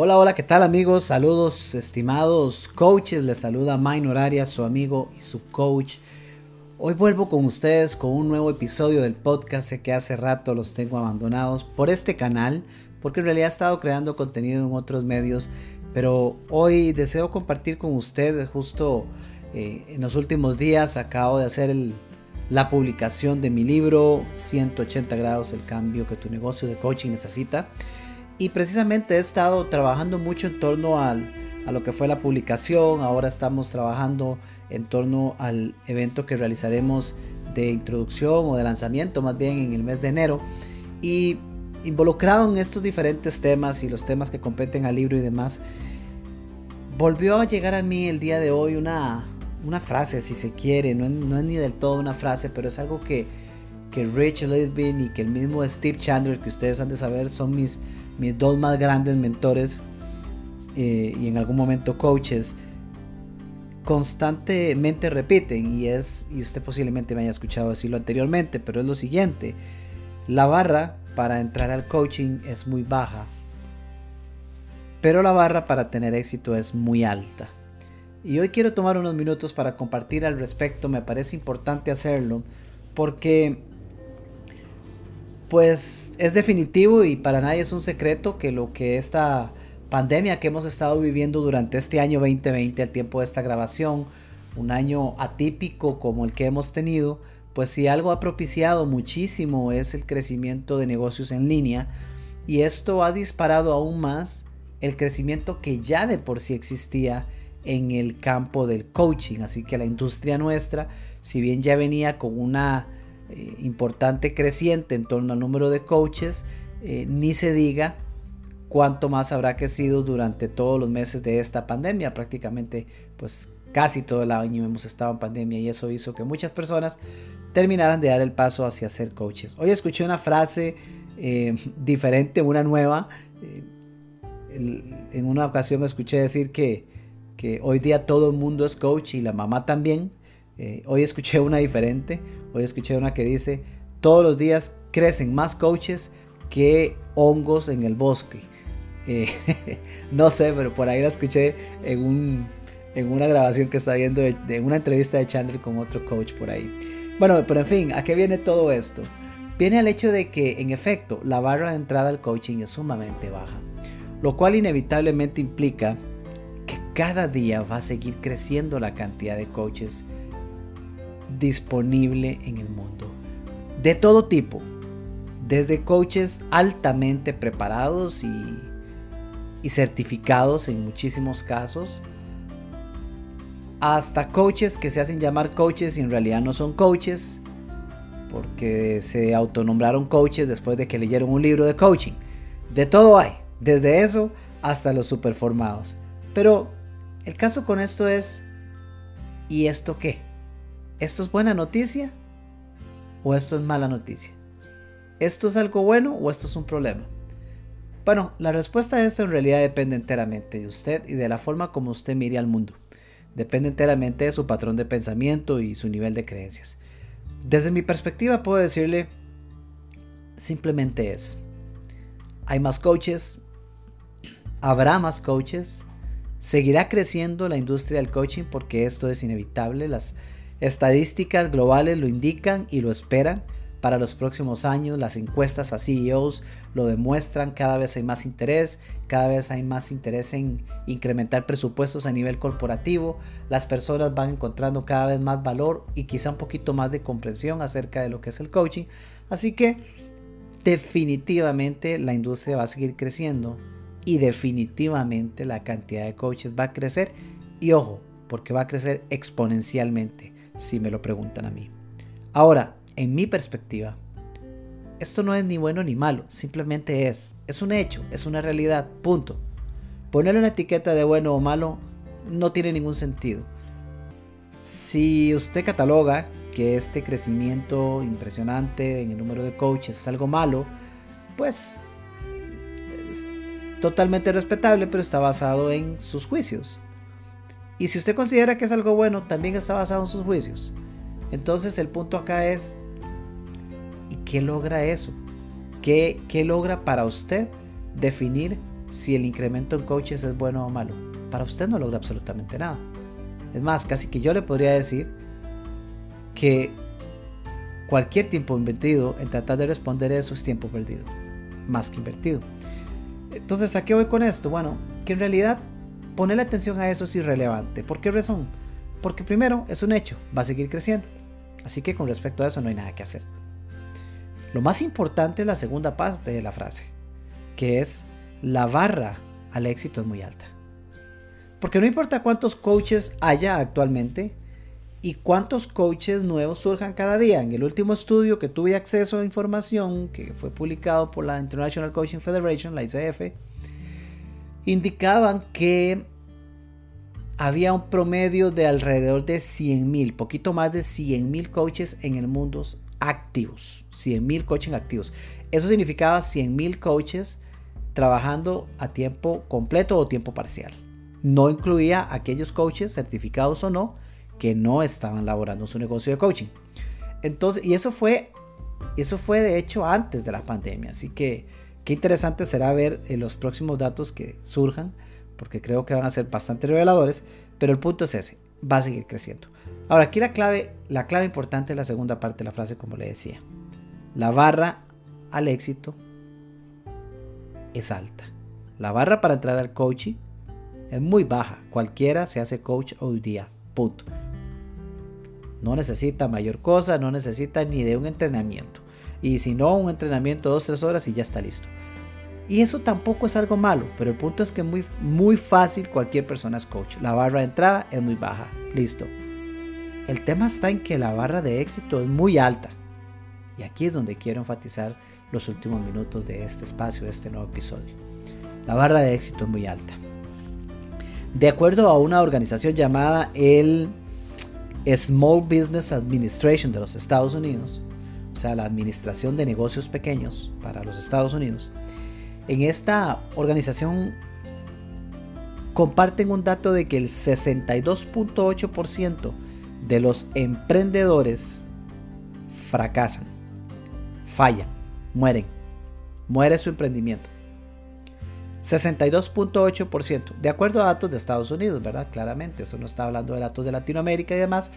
Hola, hola, ¿qué tal amigos? Saludos, estimados coaches. Les saluda Maynor Arias, su amigo y su coach. Hoy vuelvo con ustedes con un nuevo episodio del podcast. Que hace rato los tengo abandonados por este canal, porque en realidad he estado creando contenido en otros medios. Pero hoy deseo compartir con ustedes, justo eh, en los últimos días acabo de hacer la publicación de mi libro 180 grados el cambio que tu negocio de coaching necesita. Y precisamente he estado trabajando mucho en torno al, a lo que fue la publicación. Ahora estamos trabajando en torno al evento que realizaremos de introducción o de lanzamiento más bien en el mes de enero. Y involucrado en estos diferentes temas y los temas que competen al libro y demás, volvió a llegar a mí el día de hoy una, una frase, si se quiere. No, no es ni del todo una frase, pero es algo que, que Rich Lidbin y que el mismo Steve Chandler, que ustedes han de saber, son mis mis dos más grandes mentores eh, y en algún momento coaches, constantemente repiten y es, y usted posiblemente me haya escuchado decirlo anteriormente, pero es lo siguiente, la barra para entrar al coaching es muy baja, pero la barra para tener éxito es muy alta. Y hoy quiero tomar unos minutos para compartir al respecto, me parece importante hacerlo, porque pues es definitivo y para nadie es un secreto que lo que esta pandemia que hemos estado viviendo durante este año 2020, al tiempo de esta grabación, un año atípico como el que hemos tenido, pues si algo ha propiciado muchísimo es el crecimiento de negocios en línea y esto ha disparado aún más el crecimiento que ya de por sí existía en el campo del coaching. Así que la industria nuestra, si bien ya venía con una eh, importante creciente en torno al número de coaches, eh, ni se diga cuánto más habrá crecido durante todos los meses de esta pandemia. Prácticamente, pues casi todo el año hemos estado en pandemia y eso hizo que muchas personas terminaran de dar el paso hacia ser coaches. Hoy escuché una frase eh, diferente, una nueva. en una ocasión escuché decir que, que hoy día todo el mundo es coach y la mamá también. Hoy escuché una diferente. Hoy escuché una que dice, todos los días crecen más coaches que hongos en el bosque. Eh, no sé, pero por ahí la escuché en, un, en una grabación que está viendo, de, una entrevista de Chandler con otro coach por ahí. Bueno, pero en fin, ¿a qué viene todo esto? Viene al hecho de que, en efecto, la barra de entrada al coaching es sumamente baja, lo cual inevitablemente implica que cada día va a seguir creciendo la cantidad de coaches disponible en el mundo. De todo tipo, desde coaches altamente preparados y, certificados en muchísimos casos, hasta coaches que se hacen llamar coaches y en realidad no son coaches, porque se autonombraron coaches después de que leyeron un libro de coaching. De todo hay, desde eso hasta los superformados. Pero el caso con esto es, ¿y esto qué? ¿Esto es buena noticia o esto es mala noticia? ¿Esto es algo bueno o esto es un problema? Bueno, la respuesta a esto en realidad depende enteramente de usted y de la forma como usted mire al mundo. Depende enteramente de su patrón de pensamiento y su nivel de creencias. Desde mi perspectiva puedo decirle, simplemente es, hay más coaches, habrá más coaches, seguirá creciendo la industria del coaching porque esto es inevitable, las Estadísticas globales lo indican y lo esperan para los próximos años. Las encuestas a CEOs lo demuestran. Cada vez hay más interés, cada vez hay más interés en incrementar presupuestos a nivel corporativo. Las personas van encontrando cada vez más valor y quizá un poquito más de comprensión acerca de lo que es el coaching. Así que definitivamente la industria va a seguir creciendo y definitivamente la cantidad de coaches va a crecer. Y ojo, porque va a crecer exponencialmente si me lo preguntan a mí. Ahora, en mi perspectiva, esto no es ni bueno ni malo, simplemente es, es un hecho, es una realidad, punto. Ponerle una etiqueta de bueno o malo no tiene ningún sentido. Si usted cataloga que este crecimiento impresionante en el número de coaches es algo malo, pues es totalmente respetable, pero está basado en sus juicios. Y si usted considera que es algo bueno, también está basado en sus juicios. Entonces el punto acá es, ¿y qué logra eso? ¿Qué, qué logra para usted definir si el incremento en coaches es bueno o malo. Para usted no logra absolutamente nada. Es más, casi que yo le podría decir que cualquier tiempo invertido en tratar de responder eso es tiempo perdido, más que invertido. Entonces, ¿a qué voy con esto? Bueno, que en realidad ponerle atención a eso es irrelevante. ¿Por qué razón? Porque primero es un hecho, va a seguir creciendo. Así que con respecto a eso no hay nada que hacer. Lo más importante es la segunda parte de la frase, que es la barra al éxito es muy alta. Porque no importa cuántos coaches haya actualmente y cuántos coaches nuevos surjan cada día. En el último estudio que tuve acceso a información, que fue publicado por la International Coaching Federation, la ICF, indicaban que había un promedio de alrededor de 100.000, poquito más de 100.000 coaches en el mundo activos. 100.000 coaching activos. Eso significaba 100.000 coaches trabajando a tiempo completo o tiempo parcial. No incluía aquellos coaches certificados o no que no estaban laborando su negocio de coaching. Entonces, y eso fue, eso fue de hecho antes de la pandemia. Así que qué interesante será ver en los próximos datos que surjan, porque creo que van a ser bastante reveladores. Pero el punto es ese, va a seguir creciendo. Ahora, aquí la clave, la clave importante es la segunda parte de la frase, como le decía. La barra al éxito es alta. La barra para entrar al coaching es muy baja. Cualquiera se hace coach hoy día. Punto. No necesita mayor cosa, no necesita ni de un entrenamiento. Y si no, un entrenamiento dos, tres horas y ya está listo. Y eso tampoco es algo malo, pero el punto es que muy, muy fácil cualquier persona es coach. La barra de entrada es muy baja. Listo. El tema está en que la barra de éxito es muy alta. Y aquí es donde quiero enfatizar los últimos minutos de este espacio, de este nuevo episodio. La barra de éxito es muy alta. De acuerdo a una organización llamada el Small Business Administration de los Estados Unidos, o sea, la Administración de Negocios Pequeños para los Estados Unidos, en esta organización comparten un dato de que el 62.8% de los emprendedores fracasan, fallan mueren. Muere su emprendimiento. 62.8%, de acuerdo a datos de Estados Unidos, ¿verdad? Claramente, eso no está hablando de datos de Latinoamérica y demás,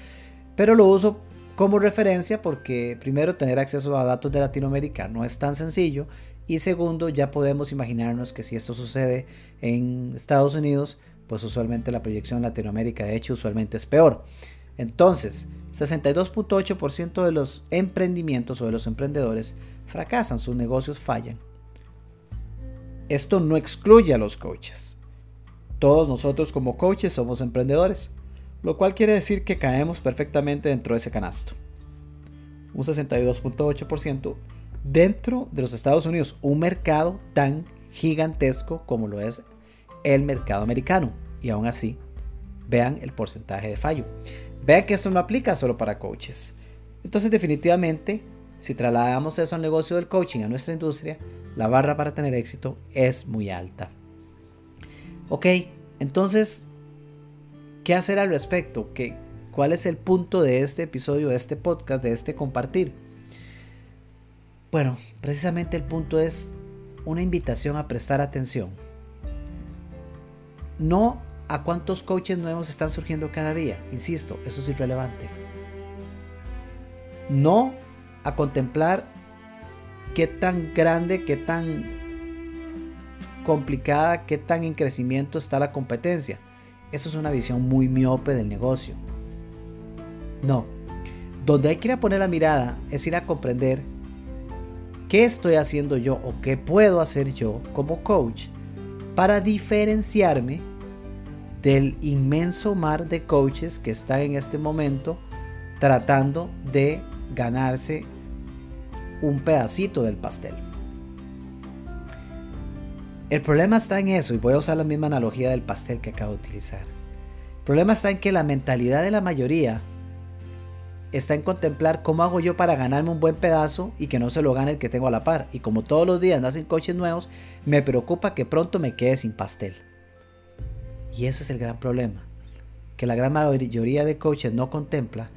pero lo uso como referencia porque primero tener acceso a datos de Latinoamérica no es tan sencillo y segundo ya podemos imaginarnos que si esto sucede en Estados Unidos, pues usualmente la proyección en Latinoamérica de hecho usualmente es peor. Entonces, 62.8% de los emprendimientos o de los emprendedores fracasan, sus negocios fallan. Esto no excluye a los coaches. Todos nosotros como coaches somos emprendedores, lo cual quiere decir que caemos perfectamente dentro de ese canasto. Un 62.8% dentro de los Estados Unidos, un mercado tan gigantesco como lo es el mercado americano. Y aún así, vean el porcentaje de fallo. Vean que esto no aplica solo para coaches. Entonces definitivamente si trasladamos eso al negocio del coaching a nuestra industria, la barra para tener éxito es muy alta. Ok, entonces, ¿qué hacer al respecto? ¿Qué, ¿Cuál es el punto de este episodio, de este podcast, de este compartir? Bueno, precisamente el punto es una invitación a prestar atención. No a cuántos coaches nuevos están surgiendo cada día. Insisto, eso es irrelevante. No a contemplar qué tan grande, qué tan complicada, qué tan en crecimiento está la competencia. Eso es una visión muy miope del negocio. No, donde hay que ir a poner la mirada es ir a comprender qué estoy haciendo yo o qué puedo hacer yo como coach para diferenciarme del inmenso mar de coaches que están en este momento tratando de ganarse un pedacito del pastel. El problema está en eso, y voy a usar la misma analogía del pastel que acabo de utilizar. El problema está en que la mentalidad de la mayoría está en contemplar cómo hago yo para ganarme un buen pedazo y que no se lo gane el que tengo a la par. Y como todos los días nacen coches nuevos, me preocupa que pronto me quede sin pastel. Y ese es el gran problema, que la gran mayoría de coaches no contempla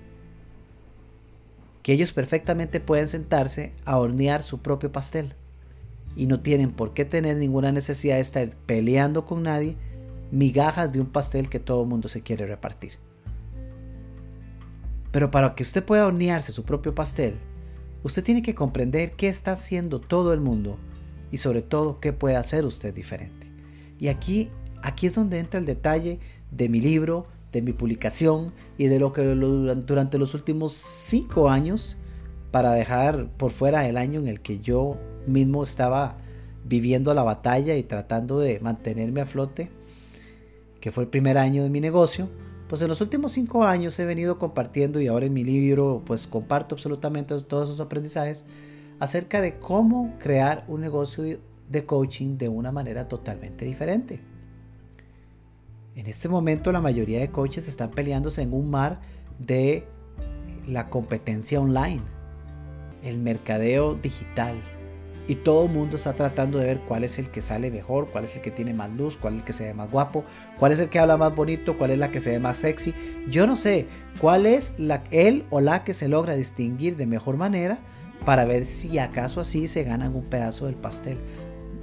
que ellos perfectamente pueden sentarse a hornear su propio pastel y no tienen por qué tener ninguna necesidad de estar peleando con nadie migajas de un pastel que todo el mundo se quiere repartir. Pero para que usted pueda hornearse su propio pastel, usted tiene que comprender qué está haciendo todo el mundo y sobre todo qué puede hacer usted diferente. Y aquí, aquí es donde entra el detalle de mi libro, de mi publicación y de lo que durante los últimos cinco años, para dejar por fuera el año en el que yo mismo estaba viviendo la batalla y tratando de mantenerme a flote, que fue el primer año de mi negocio, pues en los últimos cinco años he venido compartiendo y ahora en mi libro pues comparto absolutamente todos esos aprendizajes acerca de cómo crear un negocio de coaching de una manera totalmente diferente. En este momento la mayoría de coaches están peleándose en un mar de la competencia online, el mercadeo digital, y todo el mundo está tratando de ver cuál es el que sale mejor, cuál es el que tiene más luz, cuál es el que se ve más guapo, cuál es el que habla más bonito, cuál es la que se ve más sexy. Yo no sé cuál es la, él o la que se logra distinguir de mejor manera para ver si acaso así se ganan un pedazo del pastel.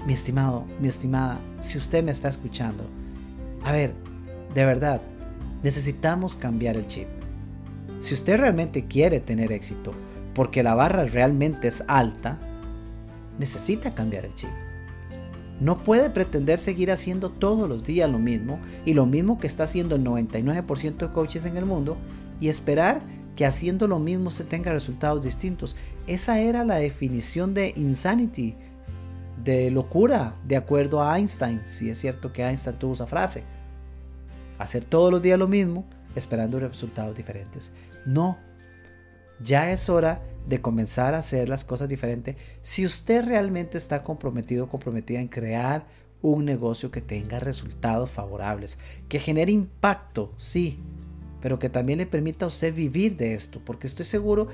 Mi estimado, mi estimada, si usted me está escuchando, a ver, de verdad, necesitamos cambiar el chip. Si usted realmente quiere tener éxito, porque la barra realmente es alta, necesita cambiar el chip. No puede pretender seguir haciendo todos los días lo mismo y lo mismo que está haciendo el 99% de coaches en el mundo y esperar que haciendo lo mismo se tenga resultados distintos. Esa era la definición de insanity, de locura, de acuerdo a Einstein. Si es cierto que Einstein tuvo esa frase. Hacer todos los días lo mismo esperando resultados diferentes. No, ya es hora de comenzar a hacer las cosas diferentes si usted realmente está comprometido o comprometida en crear un negocio que tenga resultados favorables, que genere impacto, sí, pero que también le permita a usted vivir de esto, porque estoy seguro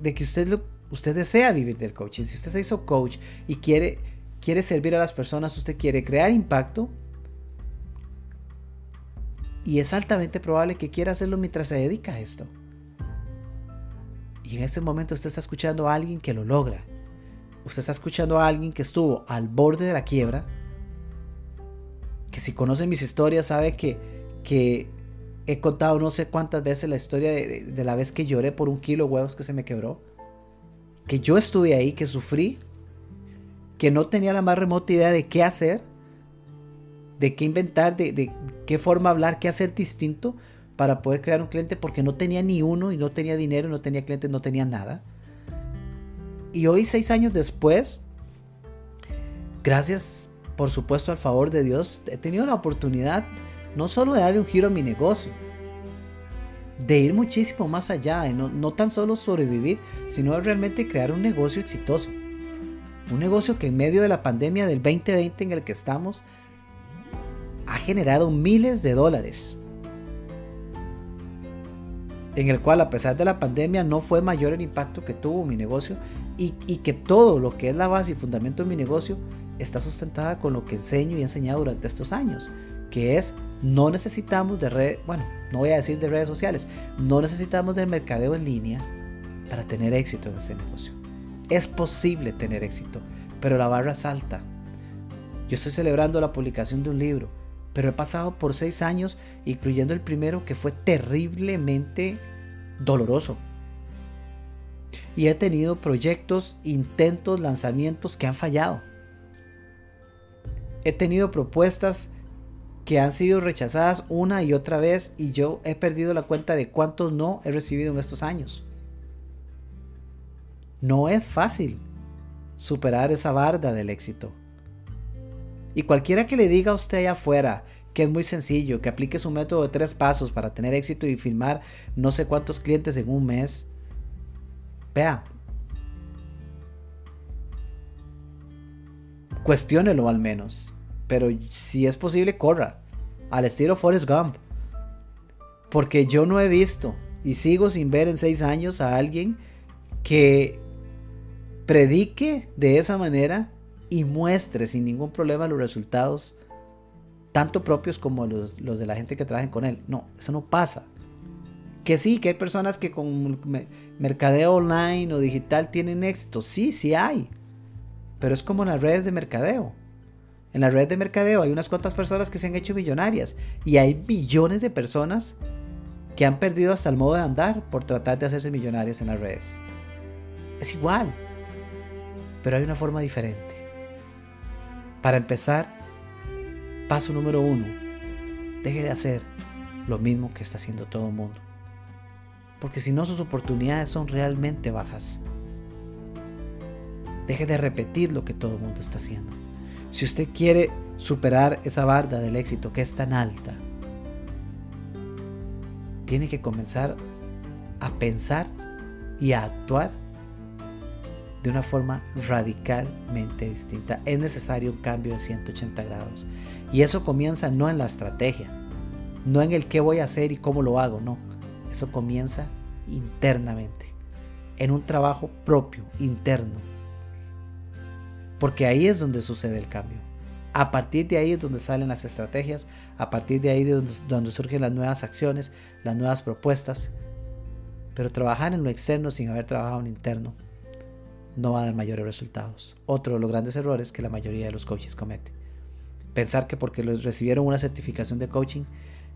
de que usted, usted desea vivir del coaching. Si usted se hizo coach y quiere, quiere servir a las personas, usted quiere crear impacto, y es altamente probable que quiera hacerlo mientras se dedica a esto. Y en este momento usted está escuchando a alguien que lo logra. Usted está escuchando a alguien que estuvo al borde de la quiebra. Que si conoce mis historias sabe que, que he contado no sé cuántas veces la historia de, de, la vez que lloré por un kilo de huevos que se me quebró. Que yo estuve ahí, que sufrí. Que no tenía la más remota idea de qué hacer. De qué inventar, de, de qué forma hablar, qué hacer distinto para poder crear un cliente porque no tenía ni uno y no tenía dinero, no tenía clientes, no tenía nada. Y hoy, seis años después, gracias por supuesto al favor de Dios, he tenido la oportunidad no solo de darle un giro a mi negocio, de ir muchísimo más allá, de no, no tan solo sobrevivir, sino realmente crear un negocio exitoso. Un negocio que en medio de la pandemia del 2020 en el que estamos, ha generado miles de dólares en el cual a pesar de la pandemia no fue mayor el impacto que tuvo mi negocio y, que todo lo que es la base y fundamento de mi negocio está sustentada con lo que enseño y he enseñado durante estos años, que es no necesitamos de redes, bueno, no voy a decir de redes sociales, no necesitamos del mercadeo en línea para tener éxito en este negocio. Es posible tener éxito, pero la barra es alta. Yo estoy celebrando la publicación de un libro pero he pasado por seis años, incluyendo el primero que fue terriblemente doloroso. Y he tenido proyectos, intentos, lanzamientos que han fallado. He tenido propuestas que han sido rechazadas una y otra vez y yo he perdido la cuenta de cuántos no he recibido en estos años. No es fácil superar esa barda del éxito. Y cualquiera que le diga a usted allá afuera que es muy sencillo, que aplique su método de tres pasos para tener éxito y filmar no sé cuántos clientes en un mes, vea, cuestiónelo al menos. Pero si es posible, corra. Al estilo Forrest Gump. Porque yo no he visto y sigo sin ver en seis años a alguien que predique de esa manera y muestre sin ningún problema los resultados, tanto propios como los, de la gente que trabaja con él. No, eso no pasa. Que sí, que hay personas que con mercadeo online o digital tienen éxito. Sí, sí hay. pero es como en las redes de mercadeo. En las redes de mercadeo hay unas cuantas personas que se han hecho millonarias y hay millones de personas que han perdido hasta el modo de andar por tratar de hacerse millonarias en las redes. Es igual, pero hay una forma diferente. Para empezar, paso número uno, deje de hacer lo mismo que está haciendo todo el mundo. Porque si no, sus oportunidades son realmente bajas. Deje de repetir lo que todo el mundo está haciendo. Si usted quiere superar esa barda del éxito que es tan alta, tiene que comenzar a pensar y a actuar de una forma radicalmente distinta. Es necesario un cambio de 180 grados. Y eso comienza no en la estrategia, no en el qué voy a hacer y cómo lo hago, no. Eso comienza internamente, en un trabajo propio, interno. Porque ahí es donde sucede el cambio. A partir de ahí es donde salen las estrategias, a partir de ahí es donde, donde surgen las nuevas acciones, las nuevas propuestas. Pero trabajar en lo externo sin haber trabajado en lo interno no va a dar mayores resultados. Otro de los grandes errores que la mayoría de los coaches comete. Pensar que porque recibieron una certificación de coaching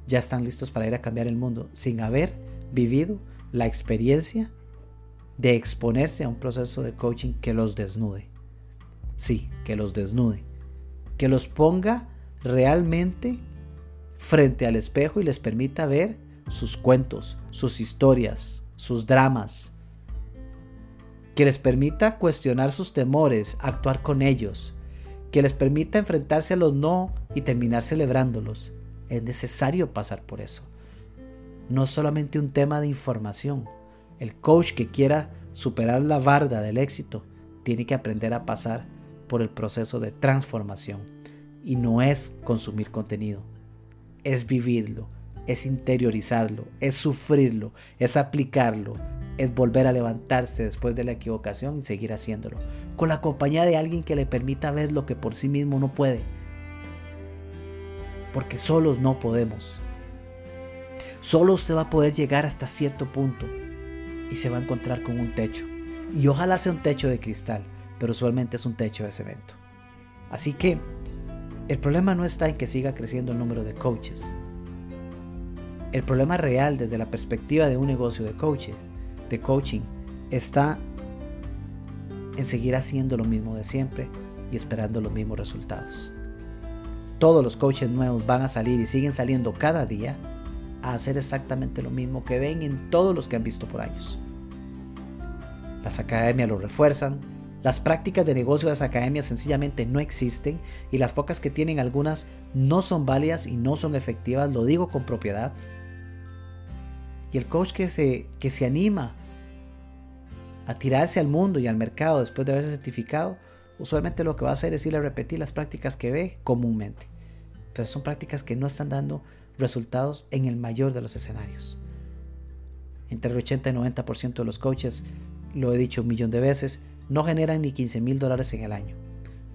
ya están listos para ir a cambiar el mundo sin haber vivido la experiencia de exponerse a un proceso de coaching que los desnude. Sí, que los desnude. Que los ponga realmente frente al espejo y les permita ver sus cuentos, sus historias, sus dramas. Que les permita cuestionar sus temores, actuar con ellos. Que les permita enfrentarse a los no y terminar celebrándolos es necesario pasar por eso. No es solamente un tema de información. El coach que quiera superar la barda del éxito tiene que aprender a pasar por el proceso de transformación. Y no es consumir contenido, es vivirlo, es interiorizarlo, es sufrirlo, es aplicarlo, es volver a levantarse después de la equivocación y seguir haciéndolo, con la compañía de alguien que le permita ver lo que por sí mismo no puede porque solos no podemos. Solo usted va a poder llegar hasta cierto punto y se va a encontrar con un techo. Y ojalá sea un techo de cristal, pero usualmente es un techo de cemento. Así que el problema no está en que siga creciendo el número de coaches. El problema real desde la perspectiva de un negocio de coaching, de coaching está en seguir haciendo lo mismo de siempre y esperando los mismos resultados todos los coaches nuevos van a salir y siguen saliendo cada día a hacer exactamente lo mismo que ven en todos los que han visto por años. Las academias lo refuerzan, las prácticas de negocio de las academias sencillamente no existen y las pocas que tienen algunas no son válidas y no son efectivas, lo digo con propiedad. Y el coach que se, que se anima a tirarse al mundo y al mercado después de haberse certificado, usualmente lo que va a hacer es ir a repetir las prácticas que ve comúnmente. Pero son prácticas que no están dando resultados en el mayor de los escenarios. Entre el 80 y 90% de los coaches, lo he dicho un millón de veces, no generan ni 15 mil dólares en el año.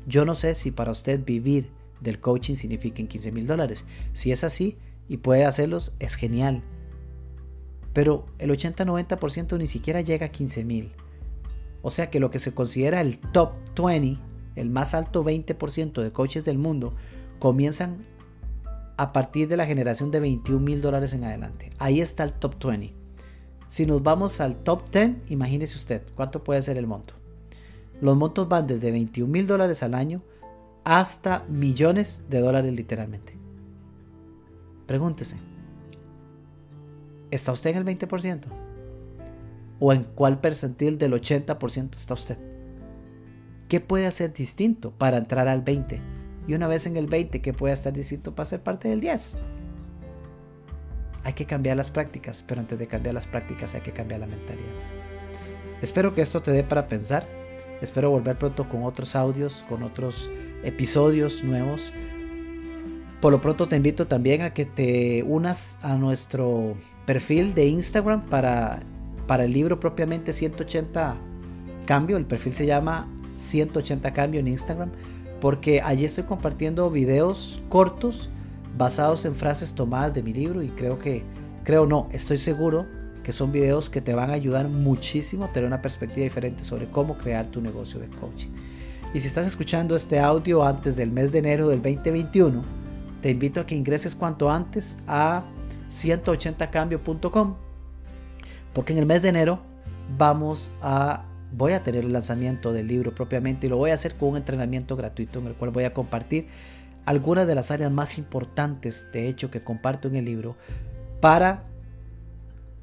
Yo no sé si para usted vivir del coaching significa 15 mil dólares. Si es así y puede hacerlos, es genial. Pero el 80-90% ni siquiera llega a 15 mil. O sea que lo que se considera el top 20, el más alto 20% de coaches del mundo, comienzan a partir de la generación de 21 mil dólares en adelante. Ahí está el top 20. Si nos vamos al top 10, imagínese usted cuánto puede ser el monto. Los montos van desde 21 mil dólares al año hasta millones de dólares literalmente. Pregúntese, ¿está usted en el 20%? o en cuál percentil del 80% está usted. ¿Qué puede hacer distinto para entrar al 20? Y una vez en el 20, ¿qué puede hacer distinto para ser parte del 10? Hay que cambiar las prácticas, pero antes de cambiar las prácticas hay que cambiar la mentalidad. Espero que esto te dé para pensar. Espero volver pronto con otros audios, con otros episodios nuevos. Por lo pronto te invito también a que te unas a nuestro perfil de Instagram para para el libro propiamente 180 cambio, el perfil se llama 180 cambio en Instagram, porque allí estoy compartiendo videos cortos basados en frases tomadas de mi libro y creo que, creo no, estoy seguro que son videos que te van a ayudar muchísimo a tener una perspectiva diferente sobre cómo crear tu negocio de coaching. Y si estás escuchando este audio antes del mes de enero del 2021, te invito a que ingreses cuanto antes a 180cambio.com. Porque en el mes de enero vamos a voy a tener el lanzamiento del libro propiamente y lo voy a hacer con un entrenamiento gratuito en el cual voy a compartir algunas de las áreas más importantes, de hecho, que comparto en el libro para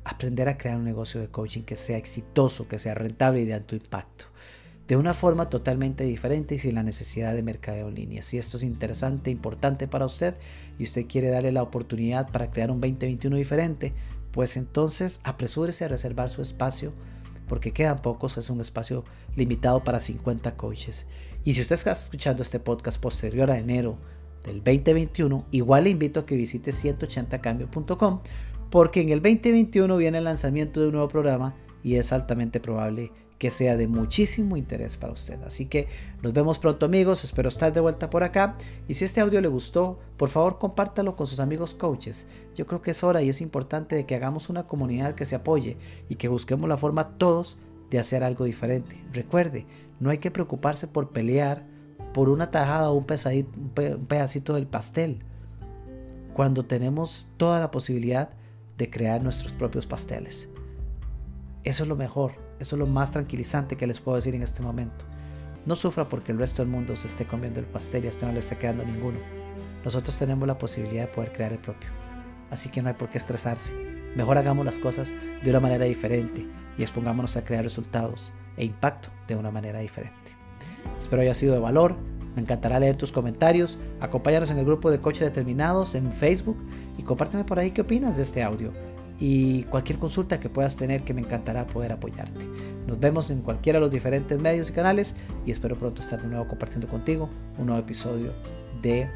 aprender a crear un negocio de coaching que sea exitoso, que sea rentable y de alto impacto. De una forma totalmente diferente y sin la necesidad de mercadeo en línea. Si esto es interesante, importante para usted y usted quiere darle la oportunidad para crear un 2021 diferente, pues entonces apresúrese a reservar su espacio porque quedan pocos, es un espacio limitado para 50 coaches. Y si usted está escuchando este podcast posterior a enero del 2021, igual le invito a que visite 180cambio.com porque en el 2021 viene el lanzamiento de un nuevo programa y es altamente probable que sea de muchísimo interés para usted. Así que nos vemos pronto amigos, espero estar de vuelta por acá y si este audio le gustó, por favor compártalo con sus amigos coaches. Yo creo que es hora y es importante de que hagamos una comunidad que se apoye y que busquemos la forma todos de hacer algo diferente. Recuerde, no hay que preocuparse por pelear por una tajada o un, un pedacito del pastel cuando tenemos toda la posibilidad de crear nuestros propios pasteles. Eso es lo mejor, eso es lo más tranquilizante que les puedo decir en este momento. No sufra porque el resto del mundo se esté comiendo el pastel y a usted no le esté quedando ninguno. Nosotros tenemos la posibilidad de poder crear el propio. Así que no hay por qué estresarse. Mejor hagamos las cosas de una manera diferente y expongámonos a crear resultados e impacto de una manera diferente. Espero haya sido de valor. Me encantará leer tus comentarios. Acompáñanos en el grupo de Coches Determinados en Facebook y compárteme por ahí qué opinas de este audio y cualquier consulta que puedas tener que me encantará poder apoyarte. Nos vemos en cualquiera de los diferentes medios y canales y espero pronto estar de nuevo compartiendo contigo un nuevo episodio de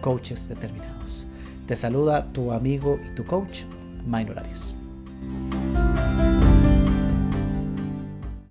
Coaches Determinados. Te saluda tu amigo y tu coach, Minor Arias.